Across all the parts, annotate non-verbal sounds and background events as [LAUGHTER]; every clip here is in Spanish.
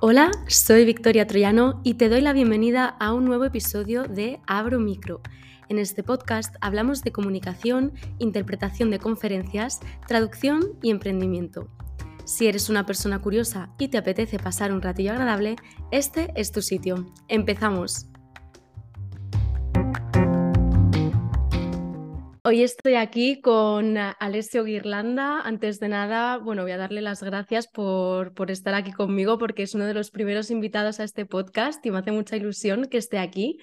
Hola, soy Victoria Troyano y te doy la bienvenida a un nuevo episodio de Abro Micro. En este podcast hablamos de comunicación, interpretación de conferencias, traducción y emprendimiento. Si eres una persona curiosa y te apetece pasar un ratillo agradable, este es tu sitio. Empezamos. Hoy estoy aquí con Alessio Guirlanda. Antes de nada, bueno, voy a darle las gracias por, estar aquí conmigo porque es uno de los primeros invitados a este podcast y me hace mucha ilusión que esté aquí.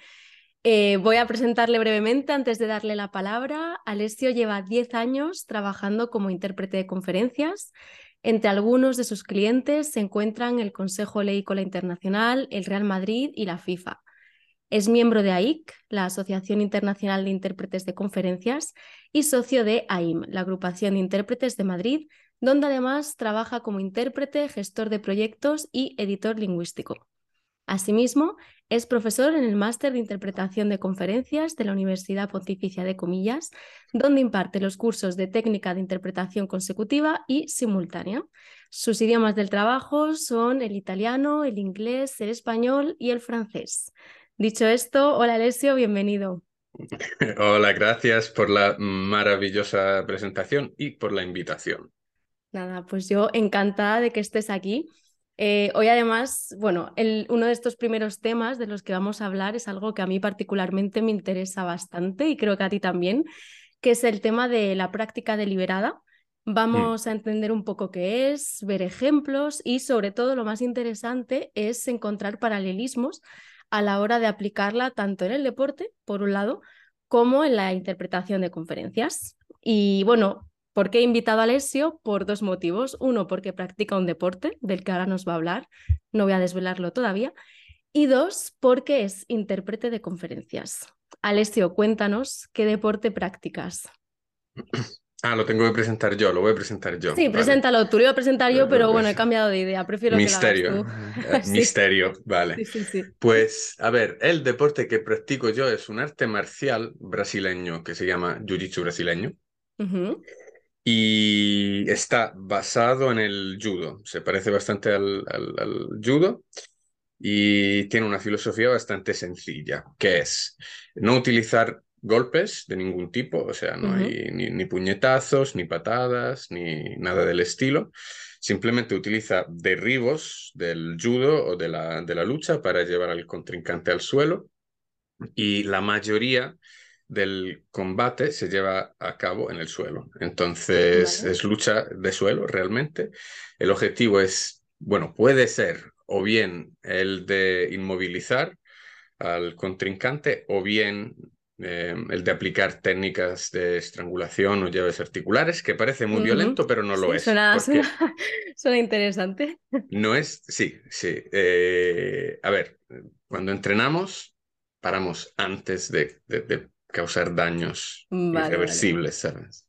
Eh, voy a presentarle brevemente antes de darle la palabra. Alessio lleva 10 años trabajando como intérprete de conferencias. Entre algunos de sus clientes se encuentran el Consejo Leicola Internacional, el Real Madrid y la FIFA. Es miembro de AIC, la Asociación Internacional de Intérpretes de Conferencias, y socio de AIM, la Agrupación de Intérpretes de Madrid, donde además trabaja como intérprete, gestor de proyectos y editor lingüístico. Asimismo, es profesor en el Máster de Interpretación de Conferencias de la Universidad Pontificia de Comillas, donde imparte los cursos de técnica de interpretación consecutiva y simultánea. Sus idiomas del trabajo son el italiano, el inglés, el español y el francés. Dicho esto, hola Alessio, bienvenido. [LAUGHS] Hola, gracias por la maravillosa presentación y por la invitación. Nada, pues yo encantada de que estés aquí. Eh, hoy además, bueno, el, uno de estos primeros temas de los que vamos a hablar es algo que a mí particularmente me interesa bastante y creo que a ti también, que es el tema de la práctica deliberada. Mm. Vamos a entender un poco qué es, ver ejemplos y sobre todo lo más interesante es encontrar paralelismos a la hora de aplicarla tanto en el deporte, por un lado, como en la interpretación de conferencias. Y bueno, ¿por qué he invitado a Alessio? Por dos motivos. Uno, porque practica un deporte del que ahora nos va a hablar, no voy a desvelarlo todavía. Y dos, porque es intérprete de conferencias. Alessio, cuéntanos qué deporte practicas. [CLEARS THROAT] Ah, lo tengo que presentar yo, lo voy a presentar yo. Sí, preséntalo, tú lo iba a presentar yo, pero bueno, he cambiado de idea, prefiero Misterio. que lo hagas tú. [LAUGHS] Misterio, vale. Sí, sí, pues, a ver, el deporte que practico yo es un arte marcial brasileño que se llama Jiu-Jitsu brasileño. Y está basado en el judo, se parece bastante al, al judo y tiene una filosofía bastante sencilla, que es no utilizar golpes de ningún tipo, o sea, no hay ni, puñetazos, ni patadas, ni nada del estilo. Simplemente utiliza derribos del judo o de la, de la lucha para llevar al contrincante al suelo y la mayoría del combate se lleva a cabo en el suelo. Entonces es lucha de suelo realmente. El objetivo es, bueno, puede ser o bien el de inmovilizar al contrincante o bien Em, el de aplicar técnicas de estrangulación o llaves articulares, que parece muy violento, pero no lo es. [LAUGHS] Suena, interesante. No es, sí, sí. Eh, a ver, cuando entrenamos, paramos antes de, de, causar daños irreversibles, ¿sabes?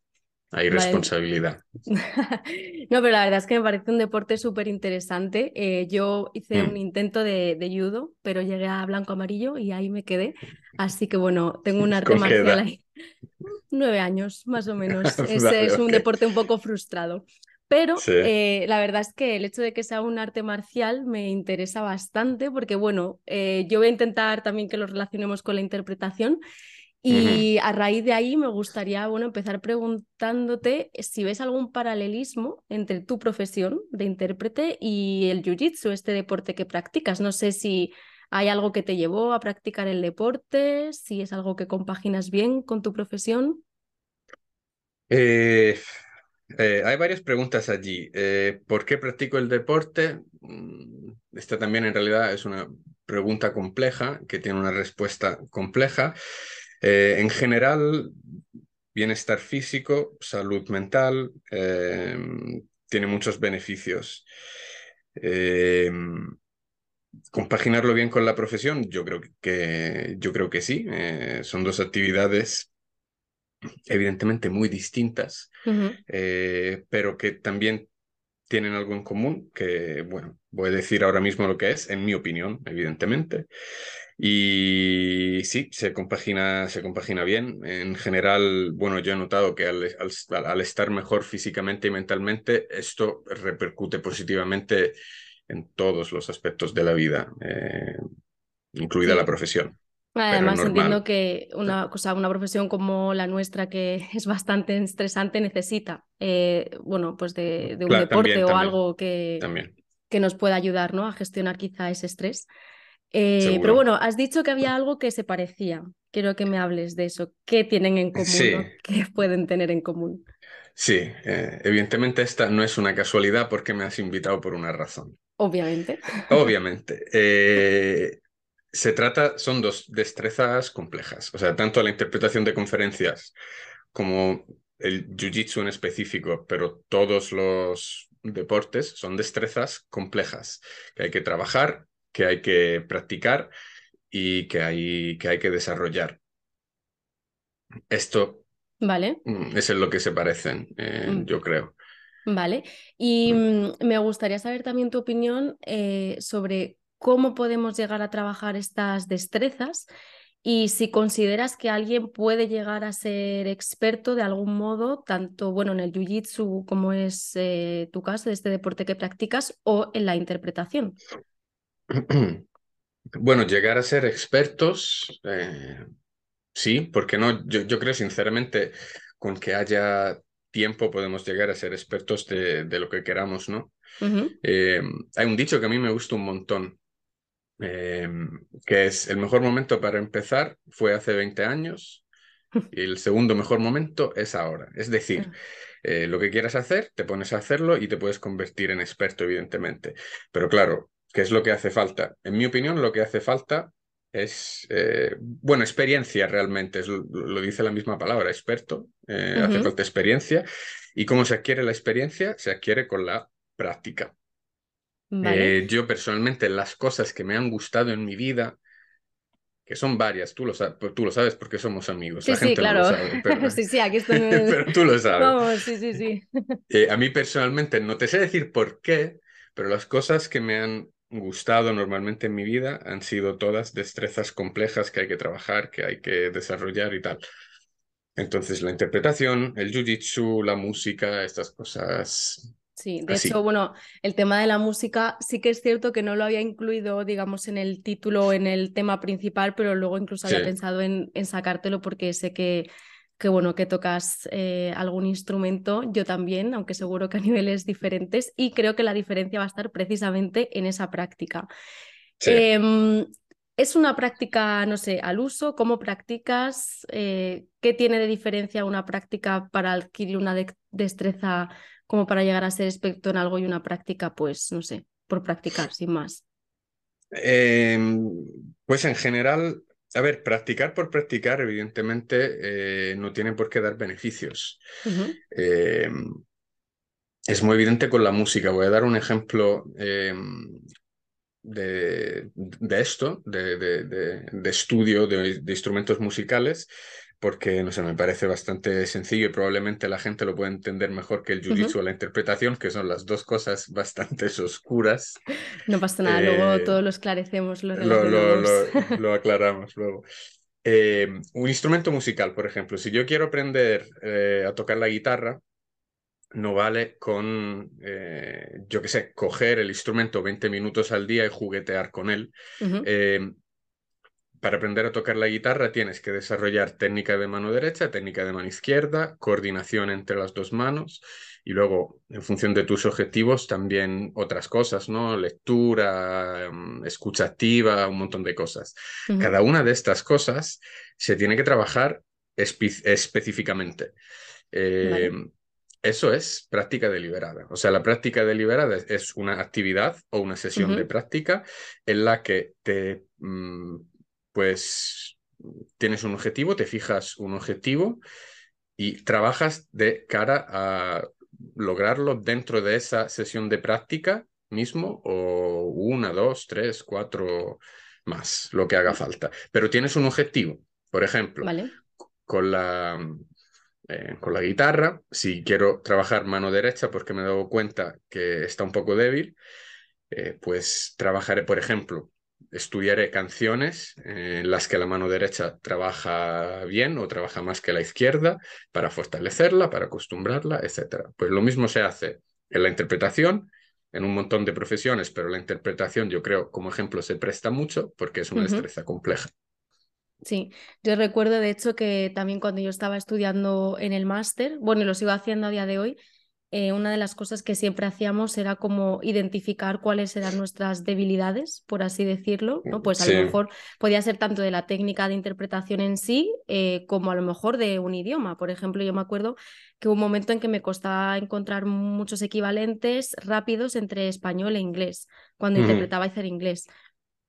Hay responsabilidad. [LAUGHS] no, pero la verdad es que me parece un deporte súper interesante. Eh, yo hice un mm. intento de, judo, pero llegué a blanco amarillo y ahí me quedé. Así que bueno, tengo un [LAUGHS] arte marcial ahí. [LAUGHS] Nueve años, más o menos. Es, un deporte un poco frustrado. Pero eh, la verdad es que el hecho de que sea un arte marcial me interesa bastante porque, bueno, eh, yo voy a intentar también que lo relacionemos con la interpretación y a raíz de ahí me gustaría bueno, empezar preguntándote si ves algún paralelismo entre tu profesión de intérprete y el jiu-jitsu, este deporte que practicas. No sé si hay algo que te llevó a practicar el deporte, si es algo que compaginas bien con tu profesión. Eh, eh, hay varias preguntas allí. Eh, ¿Por qué practico el deporte? Mm, esta también en realidad es una pregunta compleja que tiene una respuesta compleja. Eh, en general, bienestar físico, salud mental, eh, tiene muchos beneficios. Eh, compaginarlo bien con la profesión, yo creo que, yo creo que sí. son dos actividades evidentemente muy distintas, pero que también tienen algo en común, que, bueno, voy a decir ahora mismo lo que es, en mi opinión, evidentemente. Y sí, se compagina, se compagina bien. En general, bueno, yo he notado que al, al, estar mejor físicamente y mentalmente, esto repercute positivamente en todos los aspectos de la vida, eh, incluida la profesión. Además, entiendo que una, cosa, una profesión como la nuestra, que [LAUGHS] es bastante estresante, necesita eh, bueno, pues de, un deporte o algo que, que nos pueda ayudar ¿no? a gestionar quizá ese estrés. Eh, pero bueno, has dicho que había algo que se parecía. Quiero que me hables de eso. ¿Qué tienen en común? [LAUGHS] ¿Qué pueden tener en común? Sí, eh, evidentemente esta no es una casualidad porque me has invitado por una razón. Obviamente. Obviamente. Se trata, son dos destrezas complejas, o sea, tanto la interpretación de conferencias como el jiu-jitsu en específico, pero todos los deportes son destrezas complejas que hay que trabajar, que hay que practicar y que hay que, hay que desarrollar. Esto vale. Mm, es en lo que se parecen, eh, mm. yo creo. Vale. Y mm. me gustaría saber también tu opinión eh, sobre cómo podemos llegar a trabajar estas destrezas y si consideras que alguien puede llegar a ser experto de algún modo, tanto bueno, en el jiu-jitsu como es eh, tu caso, de este deporte que practicas, o en la interpretación. [CLEARS THROAT] Bueno, llegar a ser expertos, eh, sí, porque no, yo, creo sinceramente con que haya tiempo podemos llegar a ser expertos de, lo que queramos, ¿no? Eh, hay un dicho que a mí me gusta un montón, Em, que es el mejor momento para empezar fue hace 20 años [LAUGHS] y el segundo mejor momento es ahora. Es decir, eh, lo que quieras hacer, te pones a hacerlo y te puedes convertir en experto, evidentemente. Pero claro, ¿qué es lo que hace falta? En mi opinión, lo que hace falta es, eh, bueno, experiencia realmente, es, lo dice la misma palabra, experto, eh, hace falta experiencia. ¿Y cómo se adquiere la experiencia? Se adquiere con la práctica. Eh, yo personalmente las cosas que me han gustado en mi vida, que son varias, tú lo, sabes, tú lo sabes porque somos amigos. Sí, sí, claro. [LAUGHS] sí, sí, aquí estoy. [LAUGHS] pero tú lo sabes. Vamos, sí, sí, sí. [LAUGHS] Eh, a mí personalmente no te sé decir por qué, pero las cosas que me han gustado normalmente en mi vida han sido todas destrezas complejas que hay que trabajar, que hay que desarrollar y tal. Entonces, la interpretación, el jiu-jitsu, la música, estas cosas Sí, de hecho, bueno, el tema de la música sí que es cierto que no lo había incluido, digamos, en el título, en el tema principal, pero luego incluso había pensado en, en, sacártelo porque sé que, que bueno, que tocas eh, algún instrumento, yo también, aunque seguro que a [LAUGHS] niveles diferentes, y creo que la diferencia va a estar precisamente en esa práctica. Em, ¿Es una práctica, no sé, al uso? ¿Cómo practicas? Eh, ¿Qué tiene de diferencia una práctica para adquirir una destreza como para llegar a ser experto en algo y una práctica, pues, no sé, por practicar, sin más? Em, pues en general, a ver, practicar por practicar, evidentemente, eh, no tiene por qué dar beneficios. Em, es muy evidente con la música. Voy a dar un ejemplo em, de, de, esto, de, de estudio de, instrumentos musicales porque, no sé, me parece bastante sencillo y probablemente la gente lo puede entender mejor que el jiu-jitsu o la interpretación, que son las dos cosas [LAUGHS] bastante oscuras. No pasa nada, luego eh, todo lo esclarecemos, lo, [LAUGHS] lo, aclaramos luego. Eh, un instrumento musical, por ejemplo, si yo quiero aprender eh, a tocar la guitarra, no vale con, yo qué sé, coger el instrumento 20 minutos al día y juguetear con él para aprender a tocar la guitarra tienes que desarrollar técnica de mano derecha, técnica de mano izquierda, coordinación entre las dos manos y luego, en función de tus objetivos, también otras cosas, ¿no? Lectura, mm, escucha activa, un montón de cosas. Cada una de estas cosas se tiene que trabajar específicamente. Eh, eso es práctica deliberada. O sea, la práctica deliberada es una actividad o una sesión de práctica en la que te mm, pues tienes un objetivo, te fijas un objetivo y trabajas de cara a lograrlo dentro de esa sesión de práctica mismo o una, dos, tres, cuatro más, lo que haga falta. Pero tienes un objetivo. Por ejemplo, con, la, eh, con la guitarra, si quiero trabajar mano derecha porque me he dado cuenta que está un poco débil, eh, pues trabajaré, por ejemplo, estudiaré canciones en las que la mano derecha trabaja bien o trabaja más que la izquierda para fortalecerla, para acostumbrarla, etc. Pues lo mismo se hace en la interpretación, en un montón de profesiones, pero la interpretación yo creo como ejemplo se presta mucho porque es una destreza compleja. Sí, yo recuerdo de hecho que también cuando yo estaba estudiando en el máster, bueno, y lo sigo haciendo a día de hoy, eh, una de las cosas que siempre hacíamos era como identificar cuáles eran nuestras debilidades, por así decirlo, ¿no? Pues a lo mejor podía ser tanto de la técnica de interpretación en sí, eh, como a lo mejor de un idioma. Por ejemplo, yo me acuerdo que hubo un momento en que me costaba encontrar muchos equivalentes rápidos entre español e inglés, cuando interpretaba y inglés.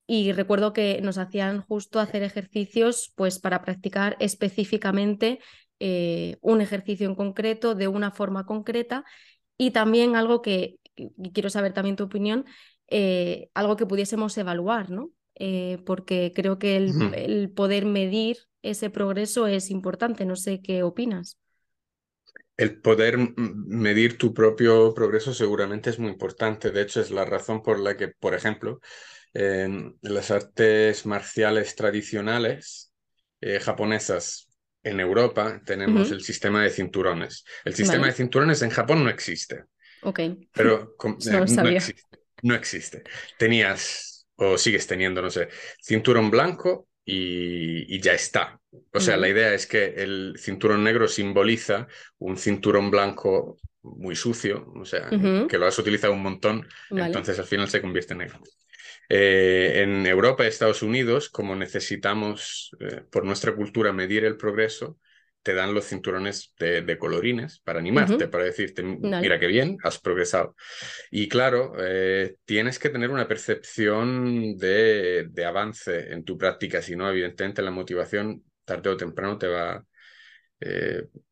Y recuerdo que nos hacían justo hacer ejercicios pues para practicar específicamente eh, un ejercicio en concreto de una forma concreta y también algo que, y quiero saber también tu opinión, eh, algo que pudiésemos evaluar, ¿no? Eh, porque creo que el, poder medir ese progreso es importante. No sé qué opinas. El poder medir tu propio progreso seguramente es muy importante. De hecho, es la razón por la que, por ejemplo, en las artes marciales tradicionales japonesas en Europa tenemos el sistema de cinturones. El sistema de cinturones en Japón no existe. Ok. Pero [LAUGHS] no, eh, existe, no existe. Tenías, o sigues teniendo, no sé, cinturón blanco y, ya está. O sea, la idea es que el cinturón negro simboliza un cinturón blanco muy sucio, o sea, que lo has utilizado un montón, entonces al final se convierte en negro. Eh, en Europa y Estados Unidos, como necesitamos eh, por nuestra cultura medir el progreso, te dan los cinturones de, colorines para animarte, para decirte, mira qué bien, has progresado. Y claro, eh, tienes que tener una percepción de, avance en tu práctica, si no, evidentemente la motivación tarde o temprano te va,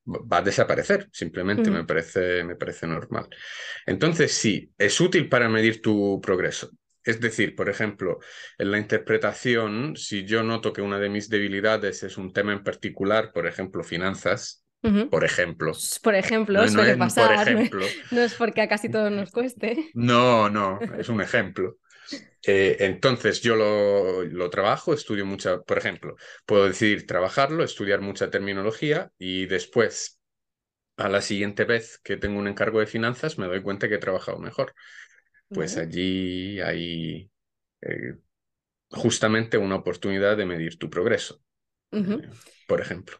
va a desaparecer, simplemente me, parece, me parece normal. Entonces, sí, es útil para medir tu progreso. Es decir, por ejemplo, en la interpretación, si yo noto que una de mis debilidades es un tema en particular, por ejemplo, finanzas, por ejemplo. Por ejemplo, suele pasar. [LAUGHS] No, es porque a casi todos nos cueste. No, no, es un ejemplo. Eh, entonces yo lo, lo, trabajo, estudio mucha, por ejemplo, puedo decidir trabajarlo, estudiar mucha terminología y después, a la siguiente vez que tengo un encargo de finanzas, me doy cuenta que he trabajado mejor pues allí hay eh, justamente una oportunidad de medir tu progreso, eh, por ejemplo.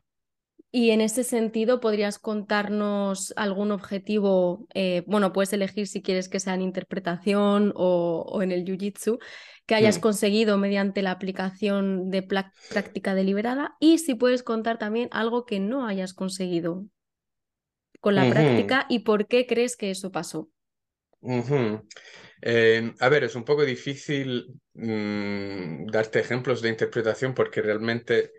Y en ese sentido, ¿podrías contarnos algún objetivo? Eh, bueno, puedes elegir si quieres que sea en interpretación o, en el Jiu-Jitsu, que hayas mm. conseguido mediante la aplicación de práctica deliberada y si puedes contar también algo que no hayas conseguido con la práctica y por qué crees que eso pasó. Eh, a ver, es un poco difícil mm, darte ejemplos de interpretación porque realmente,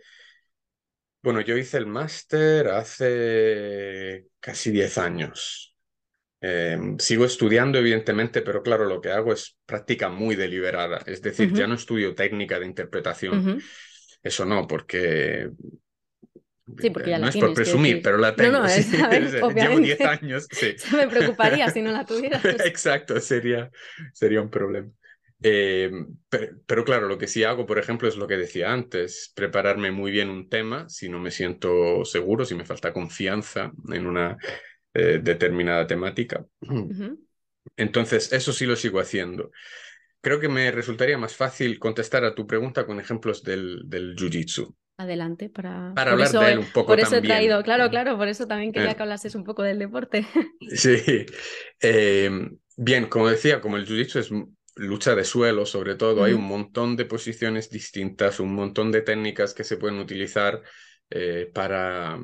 bueno, yo hice el máster hace casi 10 años. Eh, sigo estudiando, evidentemente, pero claro, lo que hago es práctica muy deliberada. Es decir, ya no estudio técnica de interpretación. Eso no, porque Sí, porque ya no es por presumir, pero la tengo. No, no, es, Llevo 10 [LAUGHS] años. Sí. me preocuparía si no la [LAUGHS] tuviera. Exacto, sería, sería un problema. Eh, pero, claro, lo que sí hago, por ejemplo, es lo que decía antes, prepararme muy bien un tema si no me siento seguro, si me falta confianza en una eh, determinada temática. [CLEARS THROAT] Entonces, eso sí lo sigo haciendo. Creo que me resultaría más fácil contestar a tu pregunta con ejemplos del, del Jiu-Jitsu adelante para, para hablar de él un poco por eso he traído claro claro por eso también quería eh. que hablases un poco del deporte. [LAUGHS] Sí. Eh, bien como decía como el jiu-jitsu es lucha de suelo sobre todo hay un montón de posiciones distintas un montón de técnicas que se pueden utilizar eh, para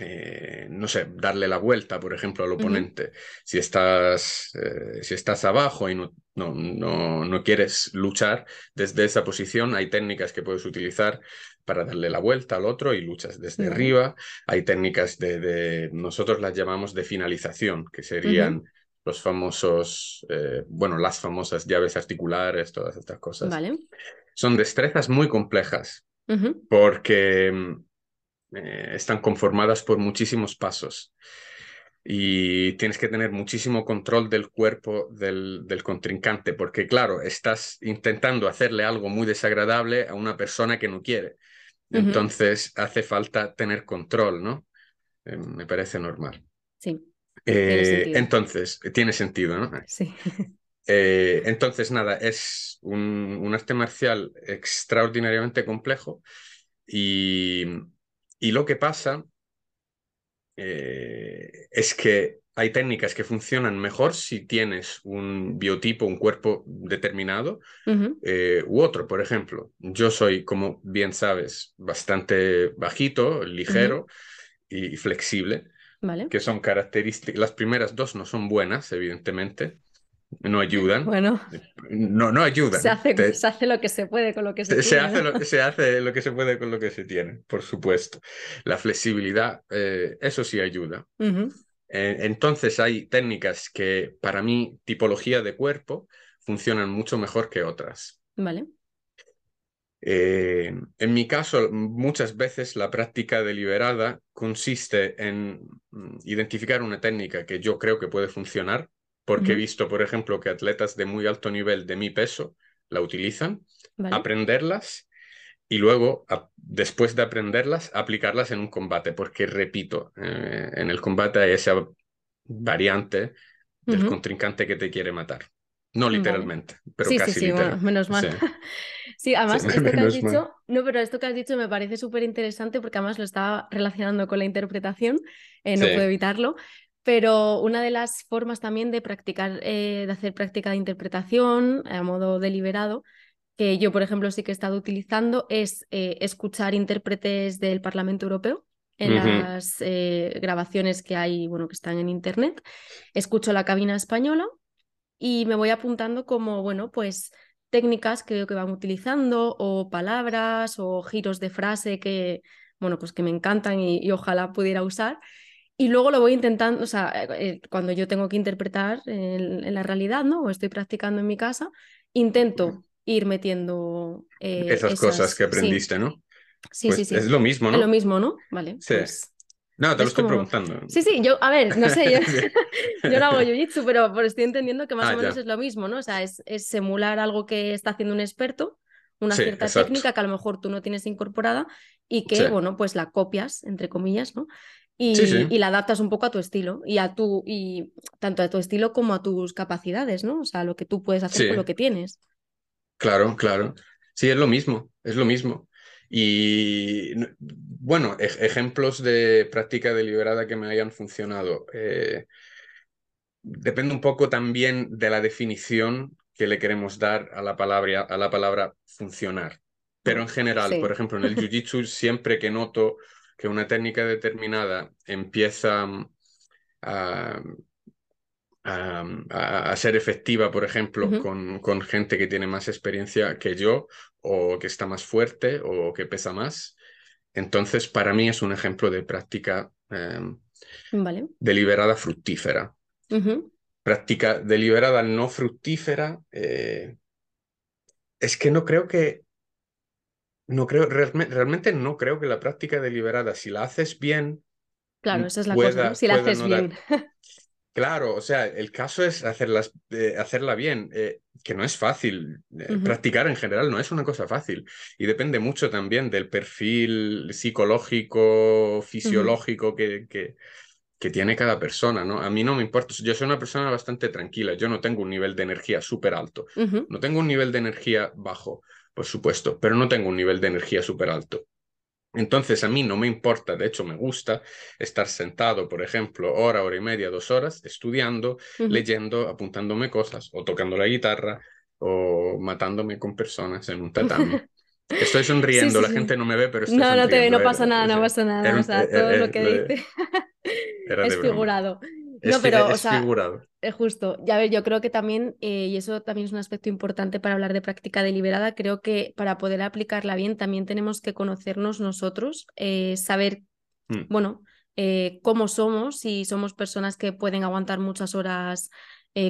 eh, no sé, darle la vuelta, por ejemplo, al oponente. Si, estás, eh, si estás abajo y no, no, no, no, quieres luchar desde esa posición, hay técnicas que puedes utilizar para darle la vuelta al otro y luchas desde arriba. Hay técnicas de, nosotros las llamamos de finalización, que serían los famosos, eh, bueno, las famosas llaves articulares, todas estas cosas. Vale. Son destrezas muy complejas porque eh, están conformadas por muchísimos pasos y tienes que tener muchísimo control del cuerpo del, contrincante, porque claro, estás intentando hacerle algo muy desagradable a una persona que no quiere. Entonces hace falta tener control, ¿no? Eh, me parece normal. Sí. entonces, tiene sentido, ¿no? Sí. [LAUGHS] entonces, nada, es un, arte marcial extraordinariamente complejo y, y lo que pasa es que hay técnicas que funcionan mejor si tienes un biotipo, un cuerpo determinado eh, u otro. Por ejemplo, yo soy, como bien sabes, bastante bajito, ligero y flexible, vale. que son características. Las primeras dos no son buenas, evidentemente. No ayudan. Bueno. No, no ayudan. Se hace, se hace lo que se puede con lo que se, se tiene. Hace lo, se hace lo que se puede con lo que se tiene, por supuesto. La flexibilidad, eh, eso sí ayuda. Eh, entonces hay técnicas que para mí, tipología de cuerpo, funcionan mucho mejor que otras. Vale. Eh, en mi caso, muchas veces la práctica deliberada consiste en mm, identificar una técnica que yo creo que puede funcionar, porque he visto, por ejemplo, que atletas de muy alto nivel de mi peso la utilizan, aprenderlas y luego, después de aprenderlas, aplicarlas en un combate, porque repito, eh, en el combate hay esa variante del contrincante que te quiere matar. No literalmente, pero sí, casi sí, sí, literal. menos mal. Sí, [LAUGHS] además, [LAUGHS] esto que has dicho, no, pero esto que has dicho me parece súper interesante porque además lo estaba relacionando con la interpretación, eh, no puedo evitarlo. Pero una de las formas también de practicar, eh, de hacer práctica de interpretación a modo deliberado, que yo, por ejemplo, sí que he estado utilizando, es eh, escuchar intérpretes del Parlamento Europeo en las eh, grabaciones que hay, bueno, que están en Internet. Escucho la cabina española y me voy apuntando como, bueno, pues técnicas que veo que van utilizando o palabras o giros de frase que, bueno, pues que me encantan y, ojalá pudiera usar. Y luego lo voy intentando, o sea, eh, cuando yo tengo que interpretar en, en, la realidad, ¿no? O estoy practicando en mi casa, intento ir metiendo eh, esas, cosas que aprendiste, ¿no? Sí, pues sí, sí. Es lo mismo, ¿no? Es lo mismo, ¿no? Vale. Sí. Pues... No, te lo estoy preguntando. Sí, sí, yo, a ver, no sé, yo, [LAUGHS] [LAUGHS] no hago jiu-jitsu, pero, estoy entendiendo que más ah, o menos es lo mismo, ¿no? O sea, es, es, simular algo que está haciendo un experto, una cierta técnica que a lo mejor tú no tienes incorporada y que, bueno, pues la copias, entre comillas, ¿no? Y, y, la adaptas un poco a tu estilo y a tu, y tanto a tu estilo como a tus capacidades, ¿no? O sea, lo que tú puedes hacer con lo que tienes. Claro, claro. Sí, es lo mismo, es lo mismo. Y bueno, ejemplos de práctica deliberada que me hayan funcionado. Eh, depende un poco también de la definición que le queremos dar a la palabra, a la palabra funcionar. Pero en general, por ejemplo, en el [LAUGHS] Jiu-Jitsu, siempre que noto que una técnica determinada empieza a a, ser efectiva, por ejemplo, con, con, gente que tiene más experiencia que yo, o que está más fuerte, o que pesa más. Entonces, para mí es un ejemplo de práctica em, deliberada fructífera. Práctica deliberada no fructífera. Eh, es que no creo que. No creo, realmente, no creo que la práctica deliberada, si la haces bien. Claro, esa es la cosa, Si la haces bien. [LAUGHS] Claro, o sea, el caso es hacerlas, eh, hacerla bien, eh, que no es fácil. Eh, practicar en general no es una cosa fácil y depende mucho también del perfil psicológico, fisiológico que, que, que, tiene cada persona, ¿no? A mí no me importa, yo soy una persona bastante tranquila, yo no tengo un nivel de energía súper alto, no tengo un nivel de energía bajo, por supuesto, pero no tengo un nivel de energía súper alto. Entonces a mí no me importa, de hecho me gusta estar sentado, por ejemplo, hora, hora y media, dos horas, estudiando, leyendo, apuntándome cosas, o tocando la guitarra, o matándome con personas en un tatami. [LAUGHS] Estoy sonriendo, la gente no me ve, pero estoy no, No, no, no pasa nada, no pasa nada. o sea, todo lo que dice [LAUGHS] es figurado. No, pero, o sea, Es justo. Ya ver, yo creo que también, eh, y eso también es un aspecto importante para hablar de práctica deliberada, creo que para poder aplicarla bien también tenemos que conocernos nosotros, eh, saber, mm. bueno, eh, cómo somos, si somos personas que pueden aguantar muchas horas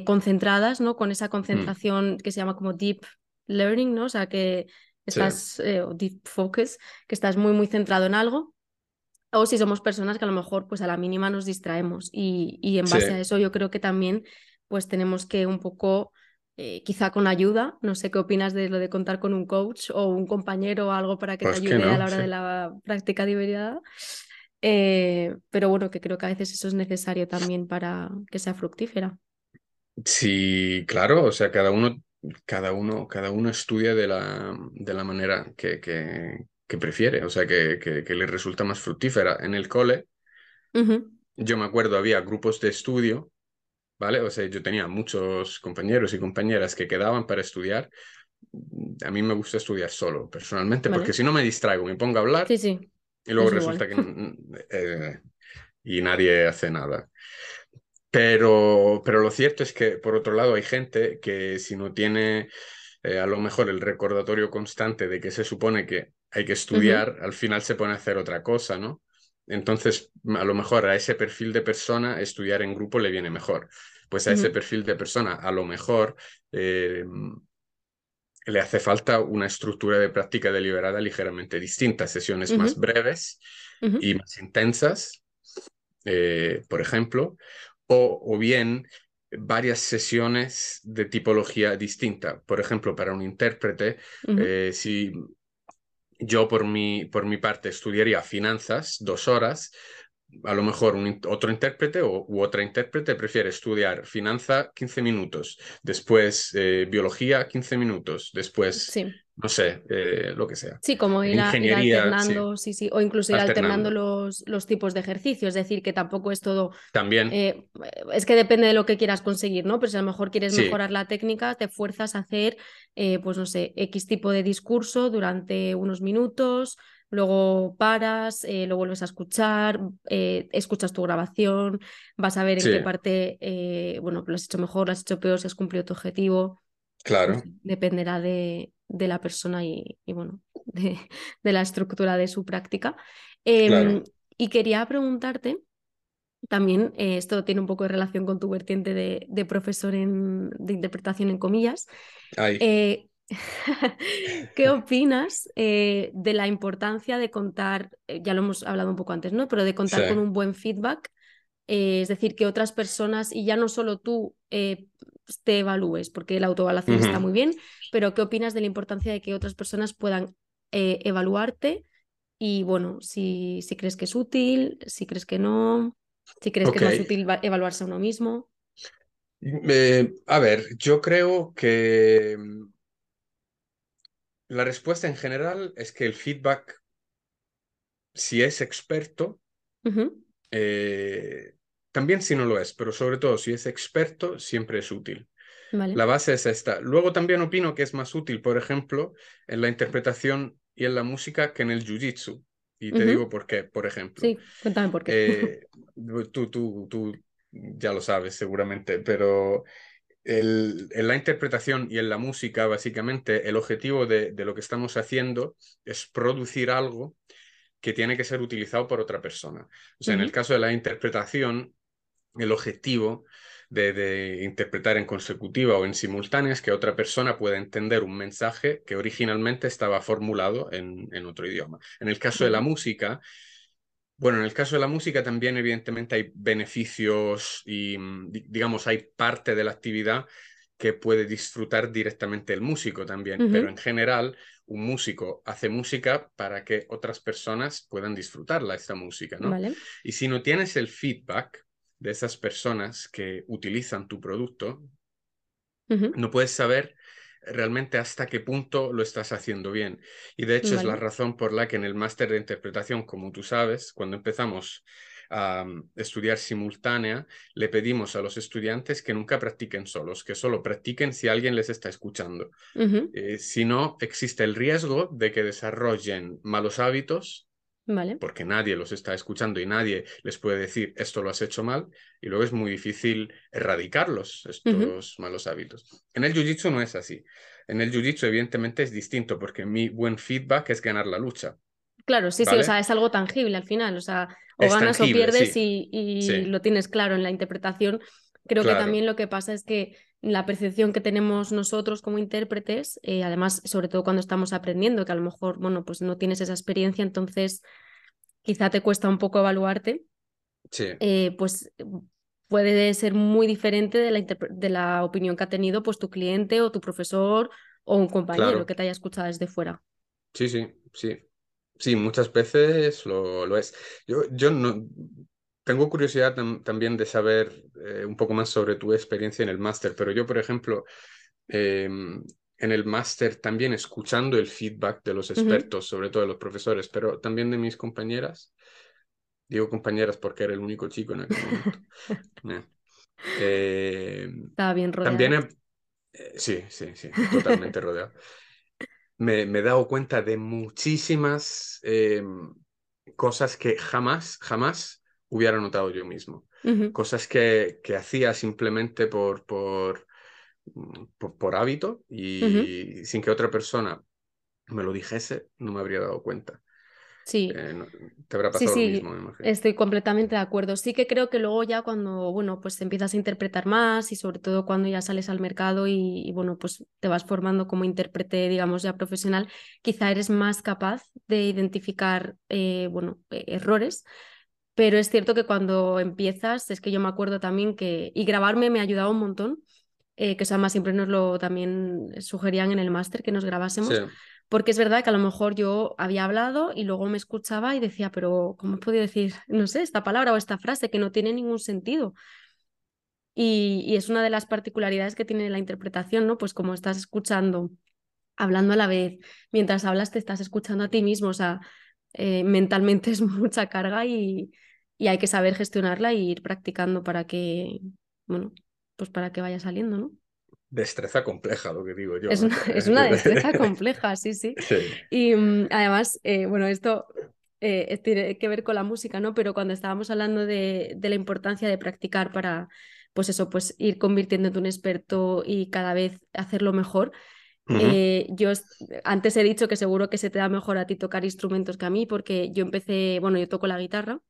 concentradas, ¿no? Con esa mm. concentración que se llama como deep learning, ¿no? O sea, que estás, deep focus, que estás muy, muy centrado en algo o si somos personas que a lo mejor pues a la mínima nos distraemos y, y en base a eso yo creo que también pues tenemos que un poco eh, quizá con ayuda, no sé qué opinas de lo de contar con un coach o un compañero o algo para que te ayude a la hora de la práctica deliberada. Eh, pero bueno, que creo que a veces eso es necesario también para que sea fructífera. Sí, claro, o sea, cada uno, cada uno, cada uno estudia de la, de la manera que, que, que prefiere, o sea, que, que, le resulta más fructífera. En el cole, yo me acuerdo, había grupos de estudio, ¿vale? O sea, yo tenía muchos compañeros y compañeras que quedaban para estudiar. A mí me gusta estudiar solo, personalmente, porque si no me distraigo, me pongo a hablar sí, sí. y luego resulta que... [LAUGHS] Eh, y nadie hace nada. Pero, pero lo cierto es que, por otro lado, hay gente que si no tiene eh, a lo mejor el recordatorio constante de que se supone que hay que estudiar, al final se pone a hacer otra cosa, ¿no? Entonces, a lo mejor a ese perfil de persona estudiar en grupo le viene mejor. Pues a ese perfil de persona, a lo mejor eh, le hace falta una estructura de práctica deliberada ligeramente distinta, sesiones más breves y más intensas, eh, por ejemplo, o, bien varias sesiones de tipología distinta. Por ejemplo, para un intérprete, eh, si yo por mi, por mi parte estudiaría finanzas dos horas, a lo mejor otro intérprete o, u otra intérprete prefiere estudiar finanza 15 minutos, después eh, biología 15 minutos, después no sé, eh, lo que sea. Sí, como ir, alternando, sí. sí. o incluso ir alternando, los, los, tipos de ejercicios, es decir, que tampoco es todo... También. Eh, es que depende de lo que quieras conseguir, ¿no? Pero si a lo mejor quieres mejorar la técnica, te fuerzas a hacer, eh, pues no sé, X tipo de discurso durante unos minutos, luego paras, lo vuelves a escuchar, escuchas tu grabación, vas a ver en qué parte, bueno, lo has hecho mejor, lo has hecho peor, si has cumplido tu objetivo. Claro. dependerá de, de la persona y, bueno, [LAUGHS] de, la estructura de su práctica. Em, y quería preguntarte, también, eh, esto tiene un poco de relación con tu vertiente de, profesor en, de interpretación en comillas. Eh, [LAUGHS] ¿Qué opinas eh, de la importancia de contar, ya lo hemos hablado un poco antes, ¿no? Pero de contar con un buen feedback, es decir, que otras personas, y ya no solo tú te evalúes, porque la autoevaluación está muy bien, pero ¿qué opinas de la importancia de que otras personas puedan eh, evaluarte? Y bueno, si, si crees que es útil, si crees que no, si crees que es más útil evaluarse a uno mismo. Eh, a ver, yo creo que mm, la respuesta en general es que el feedback, si es experto, también si no lo es, pero sobre todo si es experto, siempre es útil. La base es esta. Luego también opino que es más útil, por ejemplo, en la interpretación y en la música que en el jiu-jitsu. Y te digo por qué, por ejemplo. Sí, cuéntame por qué. Eh, [LAUGHS] tú, tú, tú ya lo sabes seguramente, pero en la interpretación y en la música, básicamente, el objetivo de, de, lo que estamos haciendo es producir algo que tiene que ser utilizado por otra persona. O sea, en el caso de la interpretación, el objetivo de, interpretar en consecutiva o en simultánea es que otra persona pueda entender un mensaje que originalmente estaba formulado en, otro idioma. En el caso de la música, bueno, en el caso de la música también evidentemente hay beneficios y, mm, digamos, hay parte de la actividad que puede disfrutar directamente el músico también, pero en general un músico hace música para que otras personas puedan disfrutarla, esta música, ¿no? Y si no tienes el feedback, de esas personas que utilizan tu producto, no puedes saber realmente hasta qué punto lo estás haciendo bien. Y de hecho es la razón por la que en el máster de interpretación, como tú sabes, cuando empezamos a mm, estudiar simultánea, le pedimos a los estudiantes que nunca practiquen solos, que solo practiquen si alguien les está escuchando. Eh, si no, existe el riesgo de que desarrollen malos hábitos porque nadie los está escuchando y nadie les puede decir esto lo has hecho mal y luego es muy difícil erradicarlos, estos malos hábitos. En el Jiu-Jitsu no es así. En el Jiu-Jitsu evidentemente es distinto porque mi buen feedback es ganar la lucha. Claro, sí, sí, o sea, es algo tangible al final, o sea, o ganas o pierdes y, lo tienes claro en la interpretación. Creo que también lo que pasa es que la percepción que tenemos nosotros como intérpretes, eh, además, sobre todo cuando estamos aprendiendo, que a lo mejor, bueno, pues no tienes esa experiencia, entonces quizá te cuesta un poco evaluarte, sí. Eh, pues puede ser muy diferente de la, de la, opinión que ha tenido pues tu cliente o tu profesor o un compañero que te haya escuchado desde fuera. Sí, sí, sí. Sí, muchas veces lo, lo es. Yo, yo no, tengo curiosidad también de saber eh, un poco más sobre tu experiencia en el máster, pero yo, por ejemplo, em, en el máster también escuchando el feedback de los expertos, sobre todo de los profesores, pero también de mis compañeras. Digo compañeras porque era el único chico en aquel momento. [LAUGHS] Eh, Estaba bien rodeado. También, eh, sí, sí, sí, totalmente rodeado me, he dado cuenta de muchísimas em, cosas que jamás, jamás hubiera notado yo mismo. Cosas que, que hacía simplemente por, por, mm, por, hábito y sin que otra persona me lo dijese, no me habría dado cuenta. Sí. Eh, te habrá pasado lo mismo, Estoy completamente de acuerdo. Sí que creo que luego ya cuando, bueno, pues empiezas a interpretar más y sobre todo cuando ya sales al mercado y, bueno, pues te vas formando como intérprete, digamos, ya profesional, quizá eres más capaz de identificar, eh, bueno, e, errores. Pero es cierto que cuando empiezas, es que yo me acuerdo también que, y grabarme me ha ayudado un montón, eh, que además siempre nos lo también sugerían en el máster que nos grabásemos. Porque es verdad que a lo mejor yo había hablado y luego me escuchaba y decía, pero ¿cómo he podido decir, no sé, esta palabra o esta frase que no tiene ningún sentido? Y, es una de las particularidades que tiene la interpretación, ¿no? Pues como estás escuchando, hablando a la vez, mientras hablas te estás escuchando a ti mismo, o sea, eh, mentalmente [LAUGHS] es mucha carga y, y hay que saber gestionarla e ir practicando para que, bueno, pues para que vaya saliendo, ¿no? destreza compleja, lo que digo yo. Es una, [LAUGHS] [LAUGHS] destreza compleja, sí, sí. Y mm, además, eh, bueno, esto eh, tiene que ver con la música, ¿no? Pero cuando estábamos hablando de, la importancia de practicar para, pues eso, pues ir convirtiéndote en un experto y cada vez hacerlo mejor. Eh, yo antes he dicho que seguro que se te da mejor a ti tocar instrumentos que a mí, porque yo empecé, bueno, yo toco la guitarra.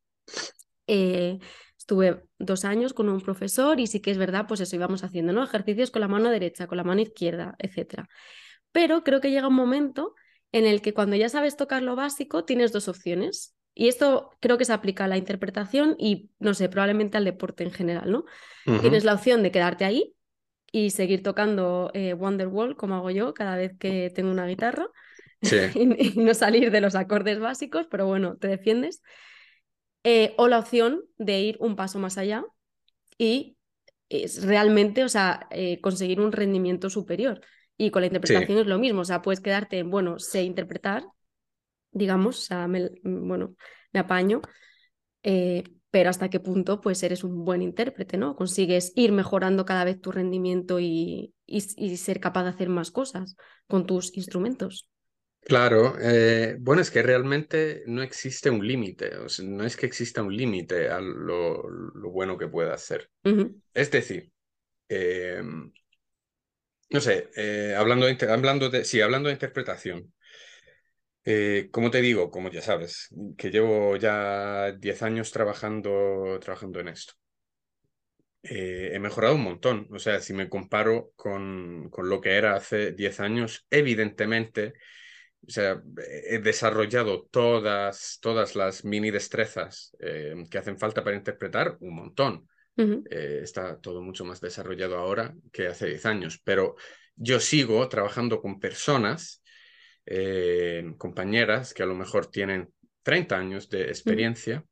Estuve dos años con un profesor y sí que es verdad, pues eso íbamos haciendo, ¿no? Ejercicios con la mano derecha, con la mano izquierda, etc. Pero creo que llega un momento en el que cuando ya sabes tocar lo básico, tienes dos opciones. Y esto creo que se aplica a la interpretación y, no sé, probablemente al deporte en general, ¿no? Tienes la opción de quedarte ahí y seguir tocando eh, Wonderwall, como hago yo cada vez que tengo una guitarra, [LAUGHS] y, no salir de los acordes básicos, pero bueno, te defiendes. Eh, o la opción de ir un paso más allá y es realmente, o sea, eh, conseguir un rendimiento superior. Y con la interpretación es lo mismo, o sea, puedes quedarte en, bueno, sé interpretar, digamos, o sea, me, bueno, me apaño, eh, pero hasta qué punto, pues eres un buen intérprete, ¿no? Consigues ir mejorando cada vez tu rendimiento y, y ser capaz de hacer más cosas con tus instrumentos. Claro, eh, bueno, es que realmente no existe un límite, no es que exista un límite a lo, bueno que pueda hacer. Es decir, em, no sé, eh, hablando, de, hablando, de, sí, hablando de interpretación, eh, como te digo, como ya sabes, que llevo ya 10 años trabajando, trabajando en esto. he mejorado un montón, o sea, si me comparo con, con lo que era hace 10 años, evidentemente o sea, he desarrollado todas, todas las mini destrezas eh, que hacen falta para interpretar un montón. Eh, está todo mucho más desarrollado ahora que hace 10 años, pero yo sigo trabajando con personas, eh, compañeras que a lo mejor tienen 30 años de experiencia,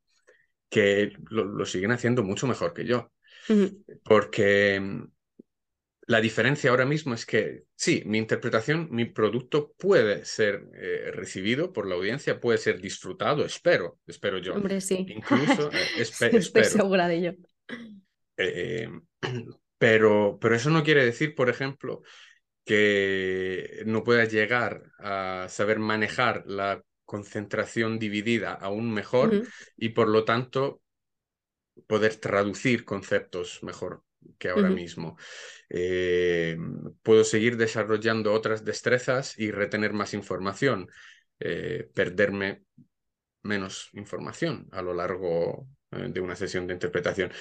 que lo, siguen haciendo mucho mejor que yo. Porque la diferencia ahora mismo es que, sí, mi interpretación, mi producto puede ser eh, recibido por la audiencia, puede ser disfrutado, espero, espero yo. Hombre, sí. Incluso, eh, [LAUGHS] Estoy segura de ello. Eh, [CLEARS THROAT] pero, pero eso no quiere decir, por ejemplo, que no pueda llegar a saber manejar la concentración dividida aún mejor y por lo tanto poder traducir conceptos mejor que ahora mismo. Eh, puedo seguir desarrollando otras destrezas y retener más información, eh, perderme menos información a lo largo eh, de una sesión de interpretación.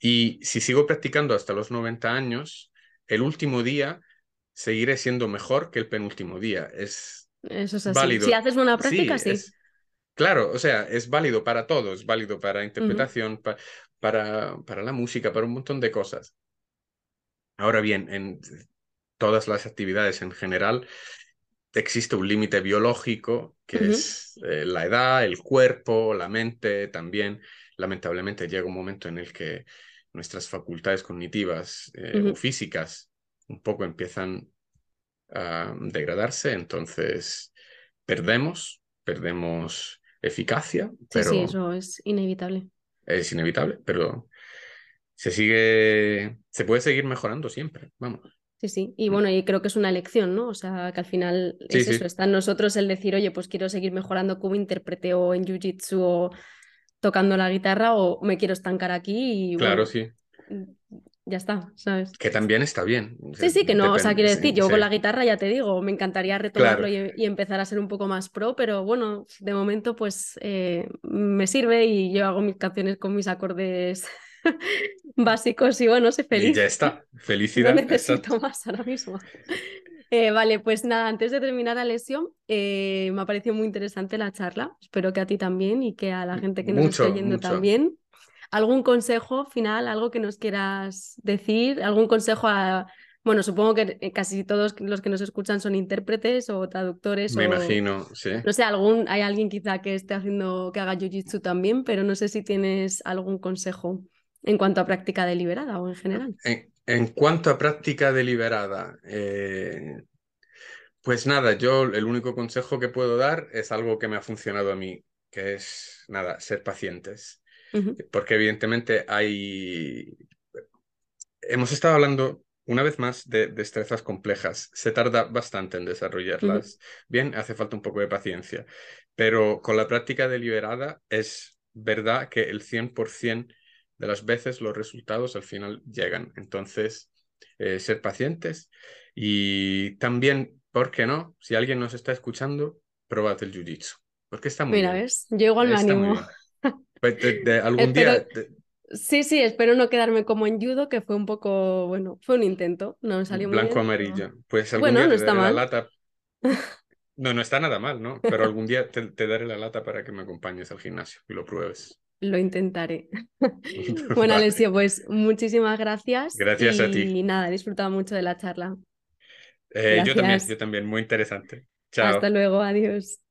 Y si sigo practicando hasta los 90 años, el último día seguiré siendo mejor que el penúltimo día. Es Eso es así. válido. Si haces una práctica, sí. Claro, o sea, es válido para todos, válido para interpretación, para, para la música, para un montón de cosas. Ahora bien, en todas las actividades en general, existe un límite biológico que es eh, la edad, el cuerpo, la mente también. Lamentablemente llega un momento en el que nuestras facultades cognitivas eh, o físicas un poco empiezan a degradarse, entonces perdemos, perdemos eficacia. Pero sí, eso es inevitable. Es inevitable, pero se sigue, se puede seguir mejorando siempre, vamos. Sí, sí. Y mm. bueno, y creo que es una elección, ¿no? O sea, que al final es eso, está en nosotros el decir, oye, pues quiero seguir mejorando como intérprete o en Jiu-Jitsu o tocando la guitarra o me quiero estancar aquí y... Claro, sí. Ya está, ¿sabes? Que también está bien. sí, sí, que no, o sea, quiero decir, yo con la guitarra ya te digo, me encantaría retomarlo y, empezar a ser un poco más pro, pero bueno, de momento pues eh, me sirve y yo hago mis canciones con mis acordes [LAUGHS] básicos y bueno, sé feliz. Y ya está, [LAUGHS] felicidad. No necesito más ahora mismo. Eh, vale, pues nada, antes de terminar la lesión, eh, me ha parecido muy interesante la charla. Espero que a ti también y que a la gente que nos está oyendo también. ¿Algún consejo final, algo que nos quieras decir? ¿Algún consejo a, bueno, supongo que eh, casi todos los que nos escuchan son intérpretes o traductores. Me imagino, sí. No sé, algún, hay alguien quizá que esté haciendo, que haga jiu-jitsu también, pero no sé si tienes algún consejo en cuanto a práctica deliberada o en general. En, cuanto a práctica deliberada, eh, pues nada, yo el único consejo que puedo dar es algo que me ha funcionado a mí, que es nada, ser pacientes porque evidentemente hay... Hemos estado hablando una vez más de destrezas complejas. Se tarda bastante en desarrollarlas. Bien, hace falta un poco de paciencia, pero con la práctica deliberada es verdad que el 100% de las veces los resultados al final llegan. Entonces, eh, ser pacientes y también, ¿por qué no? Si alguien nos está escuchando, probad el jiu-jitsu. Porque está muy Mira, ves, yo igual me animo. Pues de, [LAUGHS] algún día. Sí, sí, espero no quedarme como en judo, que fue un poco, bueno, fue un intento, no salió muy Blanco amarillo. Pues algún día no está mal. la lata. [LAUGHS] No, no está nada mal, ¿no? Pero algún día te, daré la lata para que me acompañes al gimnasio y lo pruebes. Lo intentaré. [LAUGHS] [LAUGHS] bueno, Alessio, pues muchísimas gracias. Gracias a ti. Y nada, he disfrutado mucho de la charla. Eh, yo también, yo también, muy interesante. Chao. Hasta luego, adiós.